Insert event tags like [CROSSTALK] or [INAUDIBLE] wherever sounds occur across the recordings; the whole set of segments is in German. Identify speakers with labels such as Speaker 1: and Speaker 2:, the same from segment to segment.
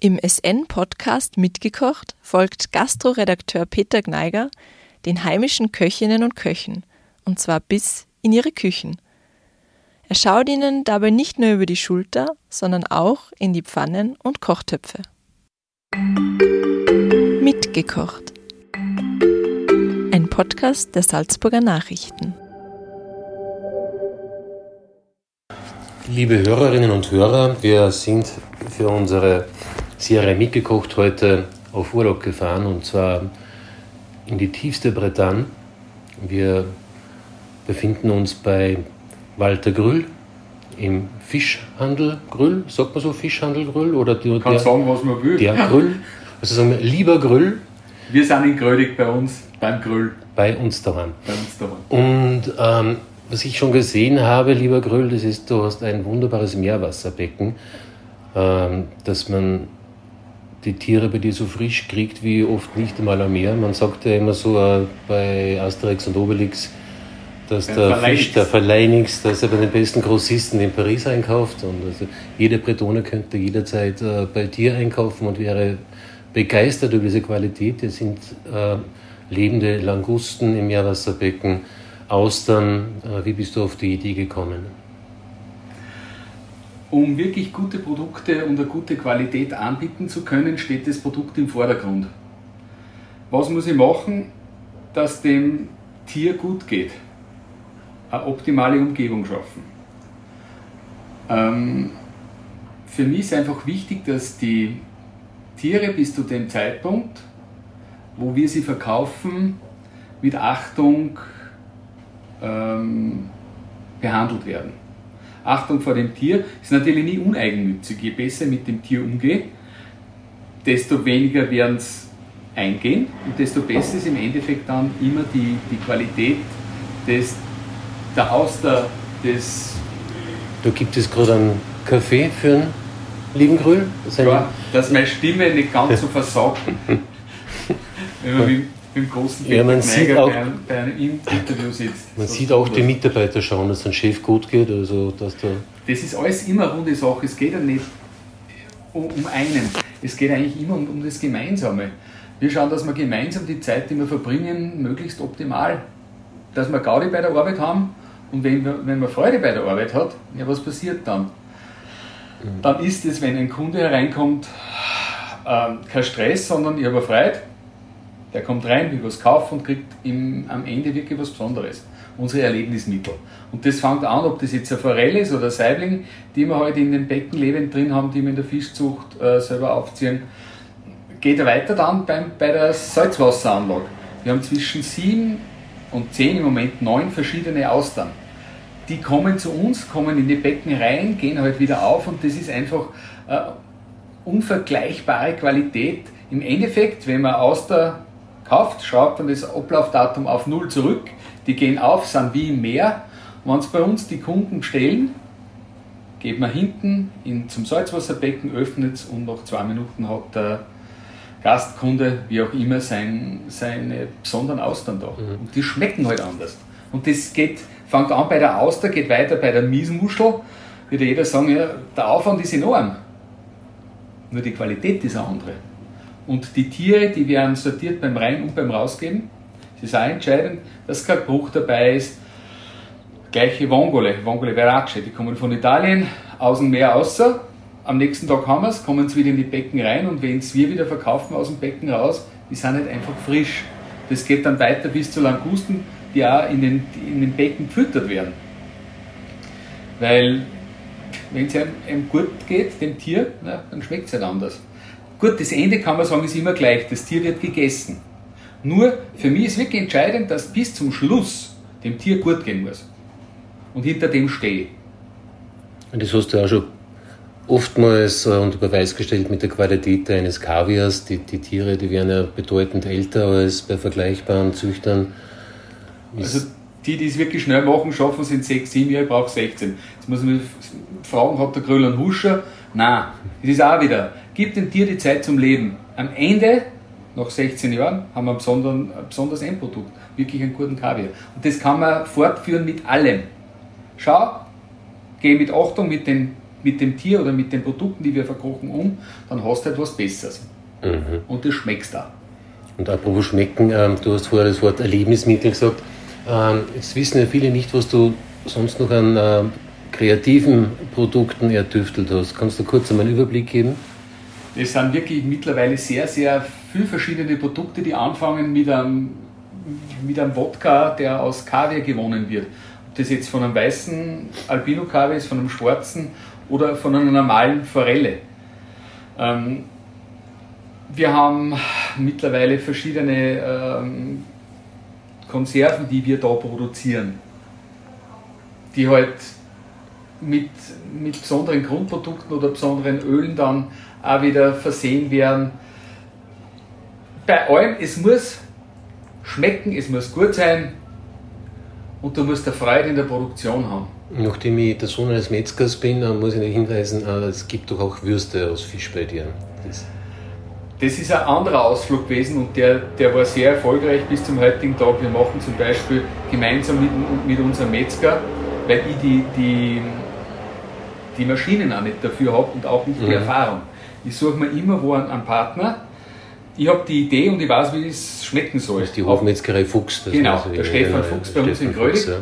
Speaker 1: Im SN-Podcast Mitgekocht folgt Gastroredakteur Peter Gneiger den heimischen Köchinnen und Köchen, und zwar bis in ihre Küchen. Er schaut ihnen dabei nicht nur über die Schulter, sondern auch in die Pfannen und Kochtöpfe. Mitgekocht. Ein Podcast der Salzburger Nachrichten.
Speaker 2: Liebe Hörerinnen und Hörer, wir sind für unsere Serie mitgekocht heute auf Urlaub gefahren und zwar in die tiefste Bretagne. Wir befinden uns bei Walter Grüll im Fischhandel Grüll, sagt man so Fischhandel Grüll oder
Speaker 3: die, Kann der, sagen, was man will.
Speaker 2: Der Grüll, also sagen wir lieber Grüll.
Speaker 3: Wir sind in Grödig bei uns beim Grüll.
Speaker 2: Bei uns daran. Bei uns daran. Und ähm, was ich schon gesehen habe, lieber Gröll, das ist, du hast ein wunderbares Meerwasserbecken, ähm, dass man die Tiere bei dir so frisch kriegt wie oft nicht einmal am Meer. Man sagt ja immer so äh, bei Asterix und Obelix, dass der, der Fisch, der Verleinix, dass er bei den besten Grossisten in Paris einkauft. Und also jeder Bretoner könnte jederzeit äh, bei dir einkaufen und wäre begeistert über diese Qualität. Es sind äh, lebende Langusten im Meerwasserbecken Austern. Äh, wie bist du auf die Idee gekommen?
Speaker 3: Um wirklich gute Produkte und eine gute Qualität anbieten zu können, steht das Produkt im Vordergrund. Was muss ich machen, dass dem Tier gut geht? Eine optimale Umgebung schaffen. Ähm, für mich ist einfach wichtig, dass die Tiere bis zu dem Zeitpunkt, wo wir sie verkaufen, mit Achtung ähm, behandelt werden. Achtung vor dem Tier ist natürlich nie uneigennützig. Je besser mit dem Tier umgehe, desto weniger werden es eingehen und desto besser ist im Endeffekt dann immer die, die Qualität des, der Auster, des.
Speaker 2: Da gibt es gerade einen Kaffee für einen lieben Grüll.
Speaker 3: Ja, dass meine Stimme nicht ganz so versagt. [LAUGHS] Wenn man im großen
Speaker 2: ja, man sieht auch, bei, einem, bei einem Interview sitzt. Man sieht auch die Mitarbeiter schauen, dass es dem Chef gut geht. Also, dass da
Speaker 3: das ist alles immer eine runde Sache. Es geht ja nicht um, einen. Es geht eigentlich immer um, um das Gemeinsame. Wir schauen, dass wir gemeinsam die Zeit, die wir verbringen, möglichst optimal, dass wir Gaudi bei der Arbeit haben und wenn, wenn man Freude bei der Arbeit hat, ja, was passiert dann? Mhm. Dann ist es, wenn ein Kunde hereinkommt, äh, kein Stress, sondern ich habe Freude, der kommt rein, will was kaufen und kriegt im, am Ende wirklich was Besonderes. Unsere Erlebnismittel. Und das fängt an, ob das jetzt eine Forelle ist oder ein Saibling, die wir heute halt in den Becken lebend drin haben, die wir in der Fischzucht äh, selber aufziehen. Geht er weiter dann beim, bei der Salzwasseranlage. Wir haben zwischen sieben und zehn, im Moment neun verschiedene Austern. Die kommen zu uns, kommen in die Becken rein, gehen halt wieder auf und das ist einfach äh, unvergleichbare Qualität. Im Endeffekt, wenn man Auster kauft, schraubt man das Ablaufdatum auf Null zurück. Die gehen auf, sind wie im Meer. Wenn es bei uns die Kunden bestellen, geht man hinten in, zum Salzwasserbecken, öffnet es und nach zwei Minuten hat der Gastkunde, wie auch immer, sein, seine besonderen Austern da. Mhm. Und die schmecken halt anders. Und das geht, fängt an bei der Auster, geht weiter bei der Miesmuschel. Würde jeder sagen, ja, der Aufwand ist enorm. Nur die Qualität ist eine andere. Und die Tiere, die werden sortiert beim Rein- und beim Rausgeben. Es ist auch entscheidend, dass kein Bruch dabei ist. Gleiche Vongole, Vongole Verace, die kommen von Italien, aus dem Meer außer. Am nächsten Tag haben wir es, kommen sie wieder in die Becken rein und wenn es wir wieder verkaufen aus dem Becken raus, die sind nicht einfach frisch. Das geht dann weiter bis zu Langusten, die auch in den, in den Becken gefüttert werden. Weil, wenn es einem, einem gut geht, dem Tier, na, dann schmeckt es halt anders. Gut, das Ende kann man sagen, ist immer gleich. Das Tier wird gegessen. Nur für mich ist wirklich entscheidend, dass bis zum Schluss dem Tier gut gehen muss. Und hinter dem stehe.
Speaker 2: Und das hast du auch schon oftmals äh, unter Beweis gestellt mit der Qualität eines Kaviars. Die, die Tiere, die werden ja bedeutend älter als bei vergleichbaren Züchtern.
Speaker 3: Also die, die es wirklich schnell machen, schaffen sind 6, 7 Jahre, ich brauche 16. Jetzt muss man fragen, hat der Grill einen Huscher? Nein, es ist auch wieder, gib dem Tier die Zeit zum Leben. Am Ende, nach 16 Jahren, haben wir ein, besonderen, ein besonderes Endprodukt, wirklich einen guten Kaviar. Und das kann man fortführen mit allem. Schau, geh mit Achtung mit den mit dem Tier oder mit den Produkten, die wir verkochen, um, dann hast du etwas Besseres. Mhm. Und das schmeckst da.
Speaker 2: Und apropos schmecken, ähm, du hast vorher das Wort Erlebnismittel gesagt. Ähm, jetzt wissen ja viele nicht, was du sonst noch an äh, kreativen Produkten ertüftelt hast. Kannst du kurz einmal einen Überblick geben?
Speaker 3: Das sind wirklich mittlerweile sehr, sehr viele verschiedene Produkte, die anfangen mit einem, mit einem Wodka, der aus Kaviar gewonnen wird. Ob das jetzt von einem weißen Albino-Kaviar ist, von einem schwarzen oder von einer normalen Forelle. Ähm, wir haben mittlerweile verschiedene ähm, Konserven, die wir da produzieren, die halt mit, mit besonderen Grundprodukten oder besonderen Ölen dann auch wieder versehen werden. Bei allem, es muss schmecken, es muss gut sein und du musst eine Freude in der Produktion haben.
Speaker 2: Nachdem ich der Sohn eines Metzgers bin, muss ich noch hinweisen, äh, es gibt doch auch Würste aus Fisch bei dir.
Speaker 3: Das das ist ein anderer Ausflug gewesen und der, der war sehr erfolgreich bis zum heutigen Tag. Wir machen zum Beispiel gemeinsam mit, mit unserem Metzger, weil ich die, die, die Maschinen auch nicht dafür habe und auch nicht die mhm. Erfahrung. Ich suche mir immer wo einen, einen Partner. Ich habe die Idee und ich weiß, wie es schmecken soll. Das
Speaker 2: ist die Hofmetzgerei Fuchs.
Speaker 3: Das genau, der Stefan Fuchs bei uns in Grödig. Ja.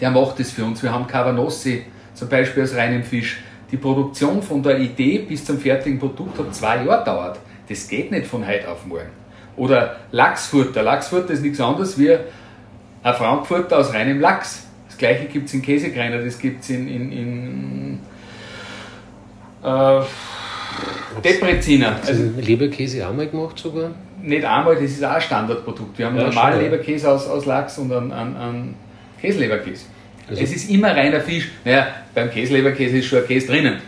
Speaker 3: Der macht das für uns. Wir haben Cavanossi zum Beispiel aus reinem Fisch die Produktion von der Idee bis zum fertigen Produkt hat zwei Jahre dauert. Das geht nicht von heute auf morgen. Oder Lachsfutter. Lachsfutter ist nichts anderes wie ein Frankfurter aus reinem Lachs. Das gleiche gibt es in Käsekreiner, das gibt es in, in, in äh, Depreziner.
Speaker 2: Also Leberkäse auch mal gemacht sogar?
Speaker 3: Nicht einmal, das ist auch ein Standardprodukt. Wir haben ja, normalen Leberkäse aus, aus Lachs und einen, einen, einen Käseleberkäse. Also es ist immer reiner Fisch. Naja, beim Käseleberkäse ist schon ein Käse drinnen.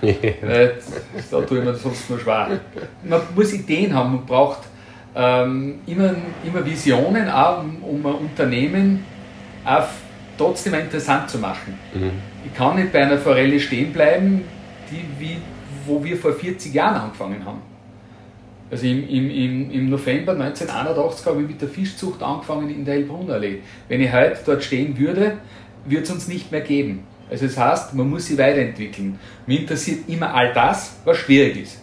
Speaker 3: Weil, da tue ich mir sonst nur schwer. Man muss Ideen haben, man braucht ähm, immer, immer Visionen, auch um, um ein Unternehmen auch trotzdem interessant zu machen. Mhm. Ich kann nicht bei einer Forelle stehen bleiben, die, wie, wo wir vor 40 Jahren angefangen haben. Also im, im, im November 1981 habe ich mit der Fischzucht angefangen in der Elbbrunnerallee. Wenn ich heute dort stehen würde, wird es uns nicht mehr geben. Also das heißt, man muss sich weiterentwickeln. Mir interessiert immer all das, was schwierig ist.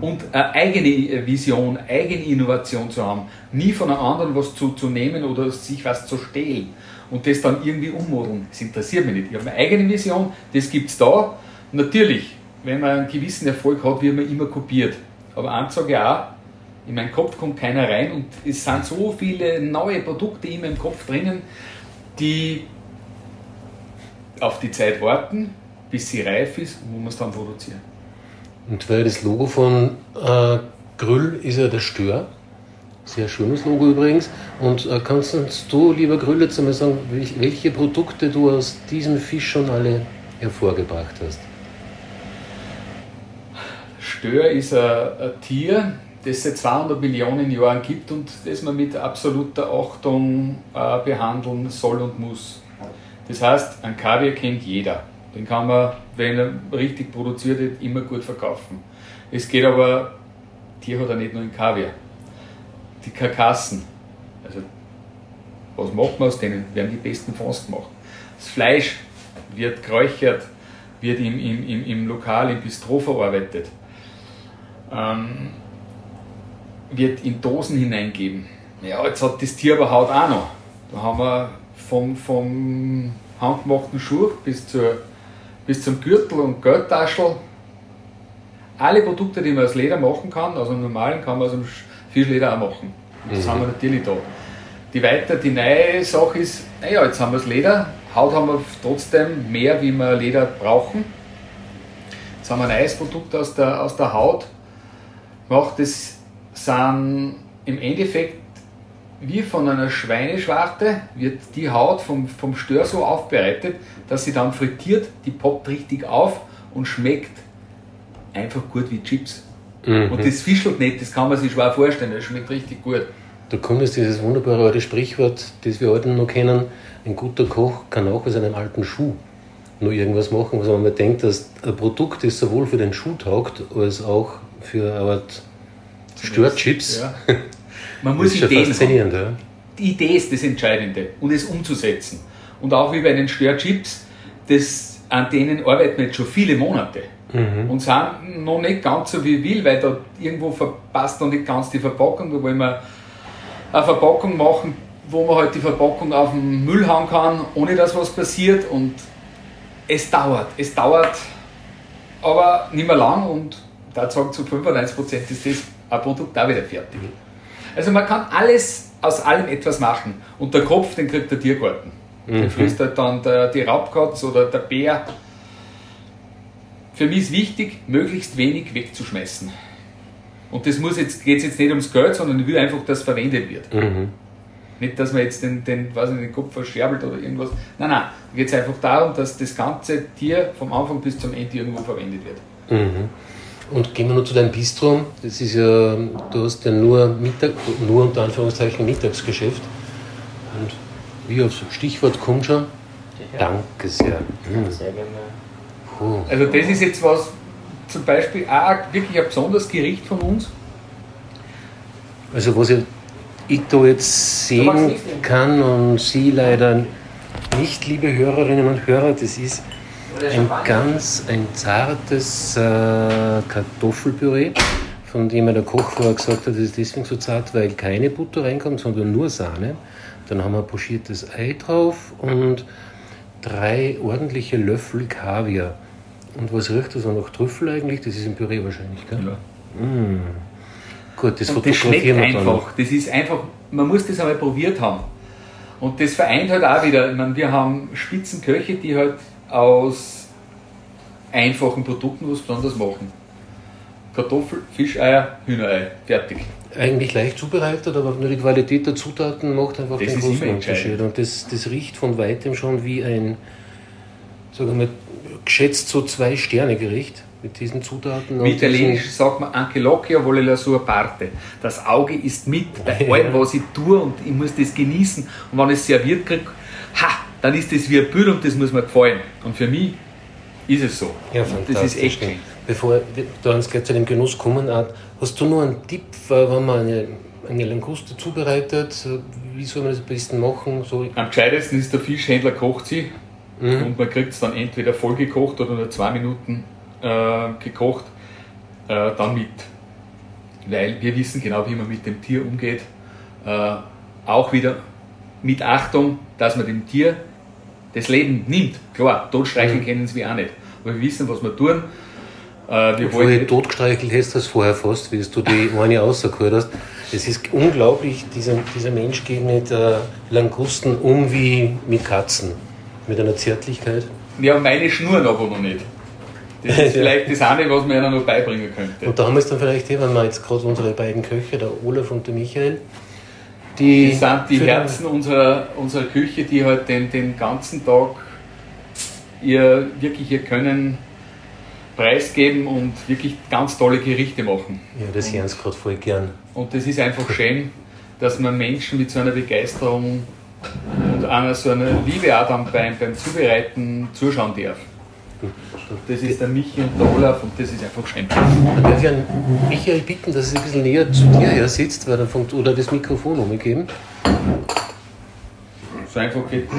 Speaker 3: Und eine eigene Vision, eigene Innovation zu haben, nie von einem anderen was zu, zu nehmen oder sich was zu stehlen und das dann irgendwie ummodeln, das interessiert mich nicht. Ich habe eine eigene Vision, das gibt es da. Natürlich, wenn man einen gewissen Erfolg hat, wird man immer kopiert. Aber eins sage ich auch, in meinen Kopf kommt keiner rein und es sind so viele neue Produkte in meinem Kopf drinnen, die auf die Zeit warten, bis sie reif ist und wo man es dann produzieren.
Speaker 2: Und weil das Logo von äh, Grüll ist ja der Stör. Sehr schönes Logo übrigens. Und äh, kannst du, lieber Grüll, jetzt einmal sagen, welche Produkte du aus diesem Fisch schon alle hervorgebracht hast?
Speaker 3: Stör ist ein, ein Tier, das seit 200 Millionen Jahren gibt und das man mit absoluter Achtung äh, behandeln soll und muss. Das heißt, ein Kaviar kennt jeder. Den kann man, wenn er richtig produziert wird, immer gut verkaufen. Es geht aber, Tier hat er nicht nur in Kaviar. Die Karkassen, also was macht man aus denen? Werden die besten Fonds gemacht. Das Fleisch wird geräuchert, wird im, im, im, im Lokal, im Bistro verarbeitet, ähm, wird in Dosen hineingeben. Ja, jetzt hat das Tier aber Haut auch noch. Da haben wir vom, vom handgemachten Schuh bis, zur, bis zum Gürtel und Geldtaschel. Alle Produkte, die man aus Leder machen kann, also normalen, kann man aus dem Fischleder auch machen. Das mhm. haben wir natürlich da. Die weiter, die neue Sache ist, naja, jetzt haben wir das Leder, Haut haben wir trotzdem mehr, wie wir Leder brauchen. Jetzt haben wir ein neues Produkt aus der, aus der Haut gemacht. Das sind im Endeffekt wie von einer Schweineschwarte wird die Haut vom, vom Stör so aufbereitet, dass sie dann frittiert, die poppt richtig auf und schmeckt einfach gut wie Chips. Mhm. Und das Fischelt nicht, das kann man sich schwer vorstellen, das schmeckt richtig gut.
Speaker 2: Du konntest dieses wunderbare alte Sprichwort, das wir heute noch kennen, ein guter Koch kann auch aus einem alten Schuh nur irgendwas machen, was man denkt, dass ein Produkt ist sowohl für den Schuh taugt, als auch für eine Art Störchips. Ja. [LAUGHS]
Speaker 3: Man muss Ideen faszinierend, haben. Die Idee ist das Entscheidende und es umzusetzen. Und auch wie bei den Störchips, das an denen arbeiten wir jetzt schon viele Monate. Mhm. Und sind noch nicht ganz so wie will, weil da irgendwo verpasst noch nicht ganz die Verpackung. Da wollen wir eine Verpackung machen, wo man halt die Verpackung auf den Müll hauen kann, ohne dass was passiert. Und es dauert, es dauert, aber nicht mehr lang und da sagen zu 95% ist das ein Produkt auch wieder fertig. Also man kann alles aus allem etwas machen. Und der Kopf, den kriegt der Tiergarten. Mhm. Den frisst halt dann der, die Raubkatz oder der Bär. Für mich ist wichtig, möglichst wenig wegzuschmeißen. Und das muss jetzt, geht jetzt nicht ums Geld, sondern ich will einfach, dass es verwendet wird. Mhm. Nicht, dass man jetzt den, den, weiß nicht, den Kopf verscherbelt oder irgendwas. Nein, nein. Da geht es einfach darum, dass das ganze Tier vom Anfang bis zum Ende irgendwo verwendet wird.
Speaker 2: Mhm. Und gehen wir nur zu deinem Bistro. Das ist ja, du hast ja nur Mittag, nur unter Anführungszeichen Mittagsgeschäft. Und wie aufs Stichwort kommt schon. Ja. Danke sehr. Mhm. Sehr gerne.
Speaker 3: Puh. Also das ist jetzt was, zum Beispiel auch wirklich ein besonderes Gericht von uns.
Speaker 2: Also was ich, ich da jetzt sehen kann und Sie leider nicht, liebe Hörerinnen und Hörer, das ist ein ganz ein zartes äh, Kartoffelpüree, von dem der Koch vorher gesagt hat, das ist deswegen so zart, weil keine Butter reinkommt, sondern nur Sahne. Dann haben wir pochiertes Ei drauf und drei ordentliche Löffel Kaviar. Und was riecht das auch nach Trüffel eigentlich? Das ist im Püree wahrscheinlich, gell? Ja. Mmh.
Speaker 3: Gut, das und das schmeckt einfach. Das ist einfach, man muss das einmal probiert haben. Und das vereint halt auch wieder, ich meine, wir haben Spitzenköche, die halt aus einfachen Produkten was besonders machen. Kartoffel, Fischeier, Hühnerei, fertig.
Speaker 2: Eigentlich leicht zubereitet, aber nur die Qualität der Zutaten macht einfach das den großen Unterschied. Und das, das riecht von weitem schon wie ein, sagen wir mal, geschätzt so zwei Sterne Gericht mit diesen Zutaten.
Speaker 3: Mit Italienisch sagt man anche l'occhio vuole la sua parte. Das Auge ist mit bei [LAUGHS] allem, was ich tue und ich muss das genießen. Und wenn ich es serviert kriege, ha, dann ist das wie ein Bild und das muss mir gefallen. Und für mich ist es so.
Speaker 2: Ja, das ist echt schön. Bevor wir uns gleich zu dem Genuss kommen, hast du nur einen Tipp, wenn man eine, eine Languste zubereitet? Wie soll man das am besten machen? So
Speaker 3: am gescheitesten ist der Fischhändler kocht sie mhm. und man kriegt es dann entweder voll gekocht oder nur zwei Minuten äh, gekocht, äh, dann mit. Weil wir wissen genau, wie man mit dem Tier umgeht. Äh, auch wieder mit Achtung, dass man dem Tier das Leben nimmt. Klar, totstreicheln mhm. kennen sie auch nicht. Aber wir wissen, was wir tun.
Speaker 2: Äh, wir Bevor du totgestreichelt hast, das vorher fast, wie du die eine rausgehört hast. Es ist unglaublich, dieser, dieser Mensch geht mit äh, Langusten um wie mit Katzen. Mit einer Zärtlichkeit.
Speaker 3: Ja, meine schnurren aber noch nicht. Das ist [LAUGHS] vielleicht das eine, was man ihnen noch beibringen könnte.
Speaker 2: Und da haben wir es dann vielleicht, eh, wenn wir jetzt gerade unsere beiden Köche, der Olaf und der Michael,
Speaker 3: die, die sind die Herzen unserer, unserer Küche, die halt den, den ganzen Tag ihr wirklich ihr Können preisgeben und wirklich ganz tolle Gerichte machen.
Speaker 2: Ja, das hören sie gerade voll gern.
Speaker 3: Und das ist einfach schön, dass man Menschen mit so einer Begeisterung und einer so einer Liebe auch dann beim, beim Zubereiten zuschauen darf. Das ist der Michi und der Olaf und das ist einfach schön.
Speaker 2: Dann darf ich an Michael bitten, dass er ein bisschen näher zu dir her sitzt, weil dann fängt, oder das Mikrofon umgeben.
Speaker 3: So einfach geht das.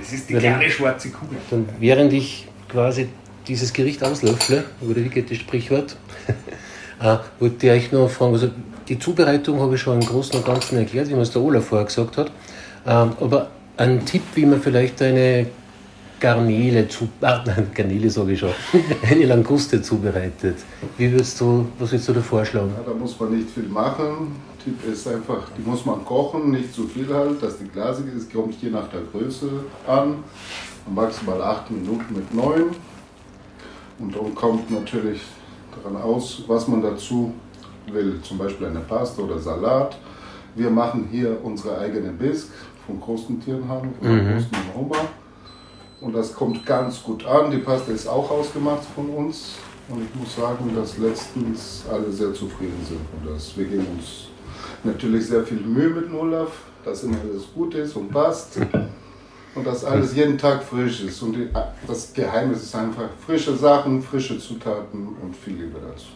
Speaker 3: Das ist die kleine schwarze Kugel.
Speaker 2: Dann während ich quasi dieses Gericht auslöffle, oder wie geht das Sprichwort, [LAUGHS] äh, wollte ich euch noch fragen, also die Zubereitung habe ich schon im Großen und Ganzen erklärt, wie man es der Olaf vorher gesagt hat. Ähm, aber ein Tipp, wie man vielleicht eine Garnele, zu, ah, nein, Garnele sage ich schon, [LAUGHS] eine Languste zubereitet. Wie würdest du, was würdest du da vorschlagen?
Speaker 4: Ja, da muss man nicht viel machen. Tipp ist einfach, die muss man kochen, nicht zu viel halt, dass die glasig ist, kommt je nach der Größe an. Maximal 8 Minuten mit 9. Und dann kommt natürlich daran aus, was man dazu will. Zum Beispiel eine Pasta oder Salat. Wir machen hier unsere eigene Bisk von großen Tieren haben, von mhm. großen Aroma. Und das kommt ganz gut an. Die Pasta ist auch ausgemacht von uns. Und ich muss sagen, dass letztens alle sehr zufrieden sind. Und dass wir geben uns natürlich sehr viel Mühe mit Olaf, dass immer alles gut ist und passt. [LAUGHS] Und dass alles jeden Tag frisch ist. Und die, das Geheimnis ist einfach frische Sachen, frische Zutaten und viel Liebe dazu.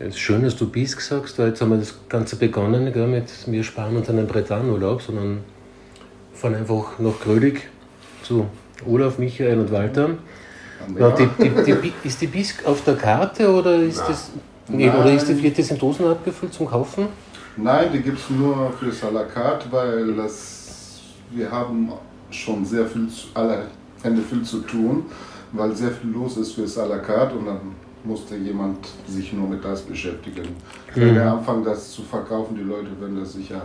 Speaker 2: Es ist schön, dass du Bisk sagst, weil jetzt haben wir das Ganze begonnen gell, mit, wir sparen uns einen Bretanurlaub, sondern fahren einfach nach Grödig zu Olaf, Michael und Walter. Ja, die, die, die, ist die Bisk auf der Karte oder ist das nee, oder ist die, wird das in Dosen abgefüllt zum Kaufen?
Speaker 4: Nein, die gibt es nur für Salakat, weil das, wir haben schon sehr viel, alle Hände viel zu tun, weil sehr viel los ist für Salakat und dann musste jemand sich nur mit das beschäftigen. Wenn wir anfangen, das zu verkaufen, die Leute werden das sicher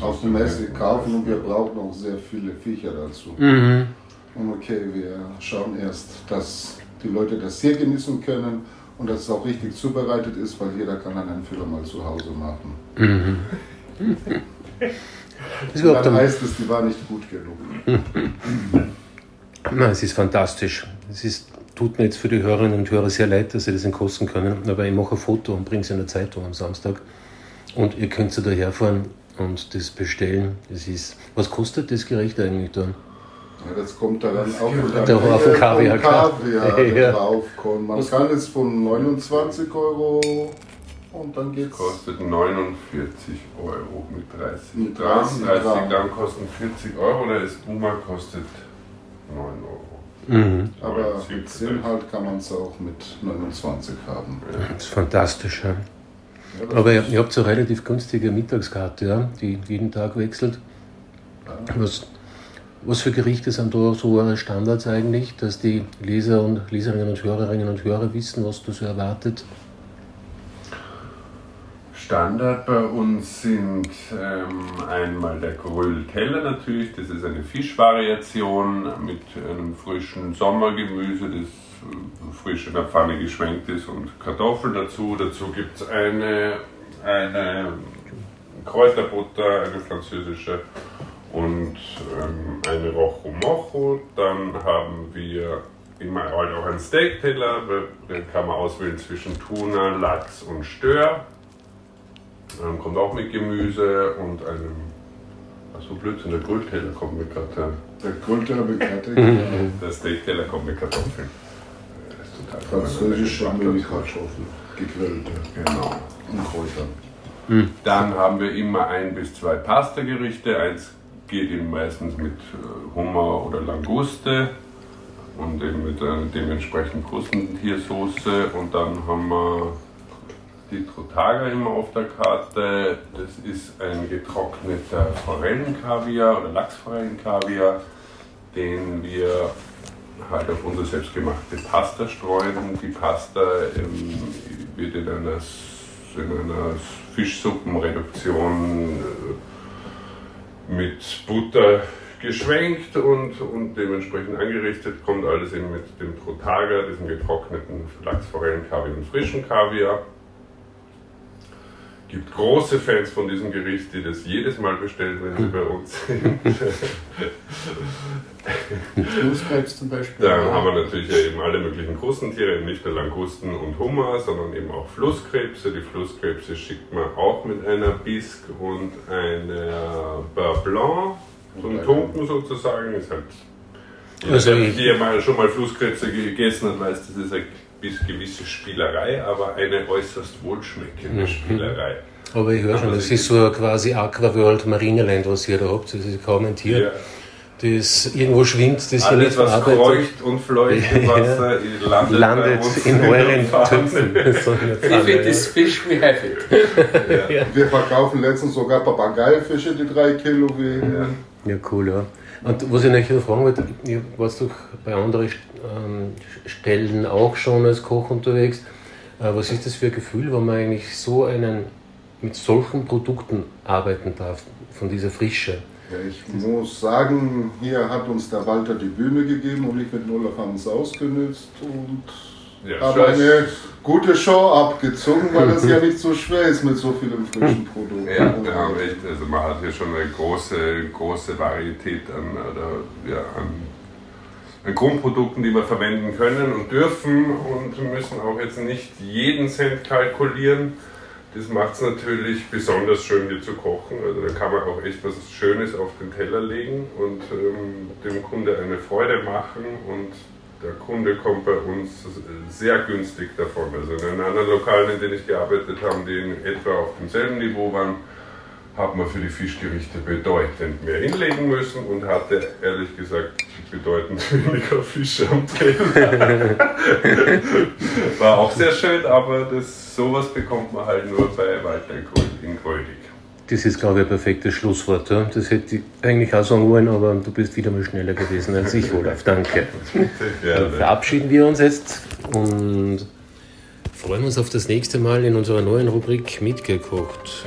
Speaker 4: auf der Messe kaufen und wir brauchen auch sehr viele Viecher dazu.
Speaker 2: Mhm.
Speaker 4: Und okay, wir schauen erst, dass die Leute das hier genießen können und dass es auch richtig zubereitet ist, weil jeder kann dann einen Füller mal zu Hause machen.
Speaker 2: Mhm. Das [LAUGHS]
Speaker 4: Und dann heißt es, die war nicht gut genug. [LAUGHS]
Speaker 2: Nein, es ist fantastisch. Es ist, tut mir jetzt für die Hörerinnen und Hörer sehr leid, dass sie das nicht kosten können, aber ich mache ein Foto und bringe es in der Zeitung am Samstag. Und ihr könnt da herfahren und das bestellen. Das ist, was kostet das Gericht eigentlich dann?
Speaker 4: Ja, das kommt da dann auch wieder
Speaker 2: Der
Speaker 4: Menge
Speaker 2: Haufen Kaviar.
Speaker 4: Kaviar [LAUGHS]
Speaker 2: Ja.
Speaker 4: draufkommen. Man
Speaker 2: Was-
Speaker 4: kann es von 29 Euro und dann geht's.
Speaker 5: Kostet 49 Euro mit 30
Speaker 4: Mit
Speaker 5: Gramm.
Speaker 4: 30
Speaker 5: 30
Speaker 4: Gramm.
Speaker 5: Gramm kosten 40 Euro, der Espuma kostet 9 Euro.
Speaker 2: Mhm.
Speaker 4: Aber
Speaker 5: 90.
Speaker 4: mit 10 halt kann man es auch mit 29 haben.
Speaker 2: Das ist fantastisch. Ja.
Speaker 4: Ja, das
Speaker 2: Aber ihr,
Speaker 4: ist-
Speaker 2: ihr habt so eine relativ günstige Mittagskarte, ja, die jeden Tag wechselt. Was, was für Gerichte sind da so eure Standards eigentlich, dass die Leser und Leserinnen und Hörerinnen und Hörer wissen, was du so erwartet?
Speaker 5: Standard bei uns sind ähm, einmal der Grillteller natürlich, das ist eine Fischvariation mit einem frischen Sommergemüse, das äh, frisch in der Pfanne geschwenkt ist und Kartoffeln dazu. Dazu gibt es eine, eine Kräuterbutter, eine französische und ähm, eine Rojo Mojo. Dann haben wir immer halt auch einen Steakteller, den kann man auswählen zwischen Tuna, Lachs und Stör. Ähm, kommt auch mit Gemüse und einem, achso Blödsinn, der Grillteller kommt mit Kartoffeln.
Speaker 4: Der Grillteller mit Karte,
Speaker 5: Der Steakteller kommt mit Kartoffeln. Das ist total
Speaker 4: französische
Speaker 5: toll.
Speaker 4: Milchkartoffeln, gegrillte
Speaker 5: Genau.
Speaker 4: und Kräuter.
Speaker 5: Dann haben wir immer ein bis zwei Pasta-Gerichte. Eins geht eben meistens mit äh, Hummer oder Languste und eben mit einer dementsprechend Krustentiersoße. Und dann haben wir die Trotaga immer auf der Karte. Das ist ein getrockneter Forellenkaviar oder Lachsforellenkaviar, den wir halt auf unsere selbstgemachte Pasta streuen. Die Pasta ähm, wird in einer, in einer Fischsuppenreduktion äh, mit Butter geschwenkt und, und dementsprechend angerichtet. Kommt alles eben mit dem Trotaga, diesem getrockneten Lachsforellenkaviar und frischen Kaviar. Gibt große Fans von diesem Gericht, die das jedes Mal bestellen, wenn sie bei uns sind.
Speaker 3: Flusskrebs zum Beispiel.
Speaker 5: Dann haben wir natürlich ja eben alle möglichen Krustentiere, eben nicht nur Langusten und Hummer, sondern eben auch Flusskrebse. Die Flusskrebse schickt man auch mit einer Bisque und einer Beurre Blanc zum Tunken sozusagen. Ist halt,
Speaker 2: Also ich-
Speaker 5: hier mal schon mal Flusskrebse gegessen hat, weiß, das ist eine bis- gewisse Spielerei, aber eine äußerst wohlschmeckende
Speaker 2: Mhm.
Speaker 5: Spielerei.
Speaker 2: Aber ich höre schon, das ist so quasi Aquaworld Marineland, was ihr da habt. Das ist kaum ein Tier,
Speaker 5: Ja.
Speaker 2: Das irgendwo schwimmt, das hier
Speaker 5: Alles,
Speaker 2: nicht
Speaker 5: was kreucht und fleucht im [LAUGHS] Wasser, landet, bei
Speaker 2: landet
Speaker 5: uns
Speaker 2: in
Speaker 5: der
Speaker 2: euren. Töpfen.
Speaker 3: If it is fish, we have it.
Speaker 4: Wir verkaufen letztens sogar Papageifische, die drei Kilo wiegen.
Speaker 2: ja. ja, cool, ja. Und was ich euch noch fragen wollte, ihr warst doch bei anderen ähm, Stellen auch schon als Koch unterwegs. Äh, was ist das für ein Gefühl, wenn man eigentlich so einen mit solchen Produkten arbeiten darf, von dieser Frische?
Speaker 4: Ich muss sagen, hier hat uns der Walter die Bühne gegeben und ich mit Olaf haben es ausgenutzt und
Speaker 5: Ja, scheiße.
Speaker 4: eine gute Show abgezogen, weil es ja [LAUGHS] nicht so schwer ist mit so vielen frischen Produkten.
Speaker 5: Ja, wir haben echt, also man hat hier schon eine große, große Varietät an, oder, ja, an, an Grundprodukten, die wir verwenden können und dürfen und müssen auch jetzt nicht jeden Cent kalkulieren. Das macht es natürlich besonders schön hier zu kochen. Also da kann man auch echt was Schönes auf den Teller legen und ähm, dem Kunde eine Freude machen und der Kunde kommt bei uns sehr günstig davon. Also in anderen Lokalen, in denen ich gearbeitet habe, die in etwa auf demselben Niveau waren, hat man für die Fischgerichte bedeutend mehr hinlegen müssen und hatte ehrlich gesagt bedeutend weniger Fische am Teller. [LAUGHS] War auch sehr schön, aber das, sowas bekommt man halt nur bei Walter in Grödig.
Speaker 2: Das ist, glaube ich, ein perfektes Schlusswort. Ja? Das hätte ich eigentlich auch sagen wollen, aber du bist wieder mal schneller gewesen als ich, Olaf. Danke. Dann verabschieden wir uns jetzt und freuen uns auf das nächste Mal in unserer neuen Rubrik Mitgekocht.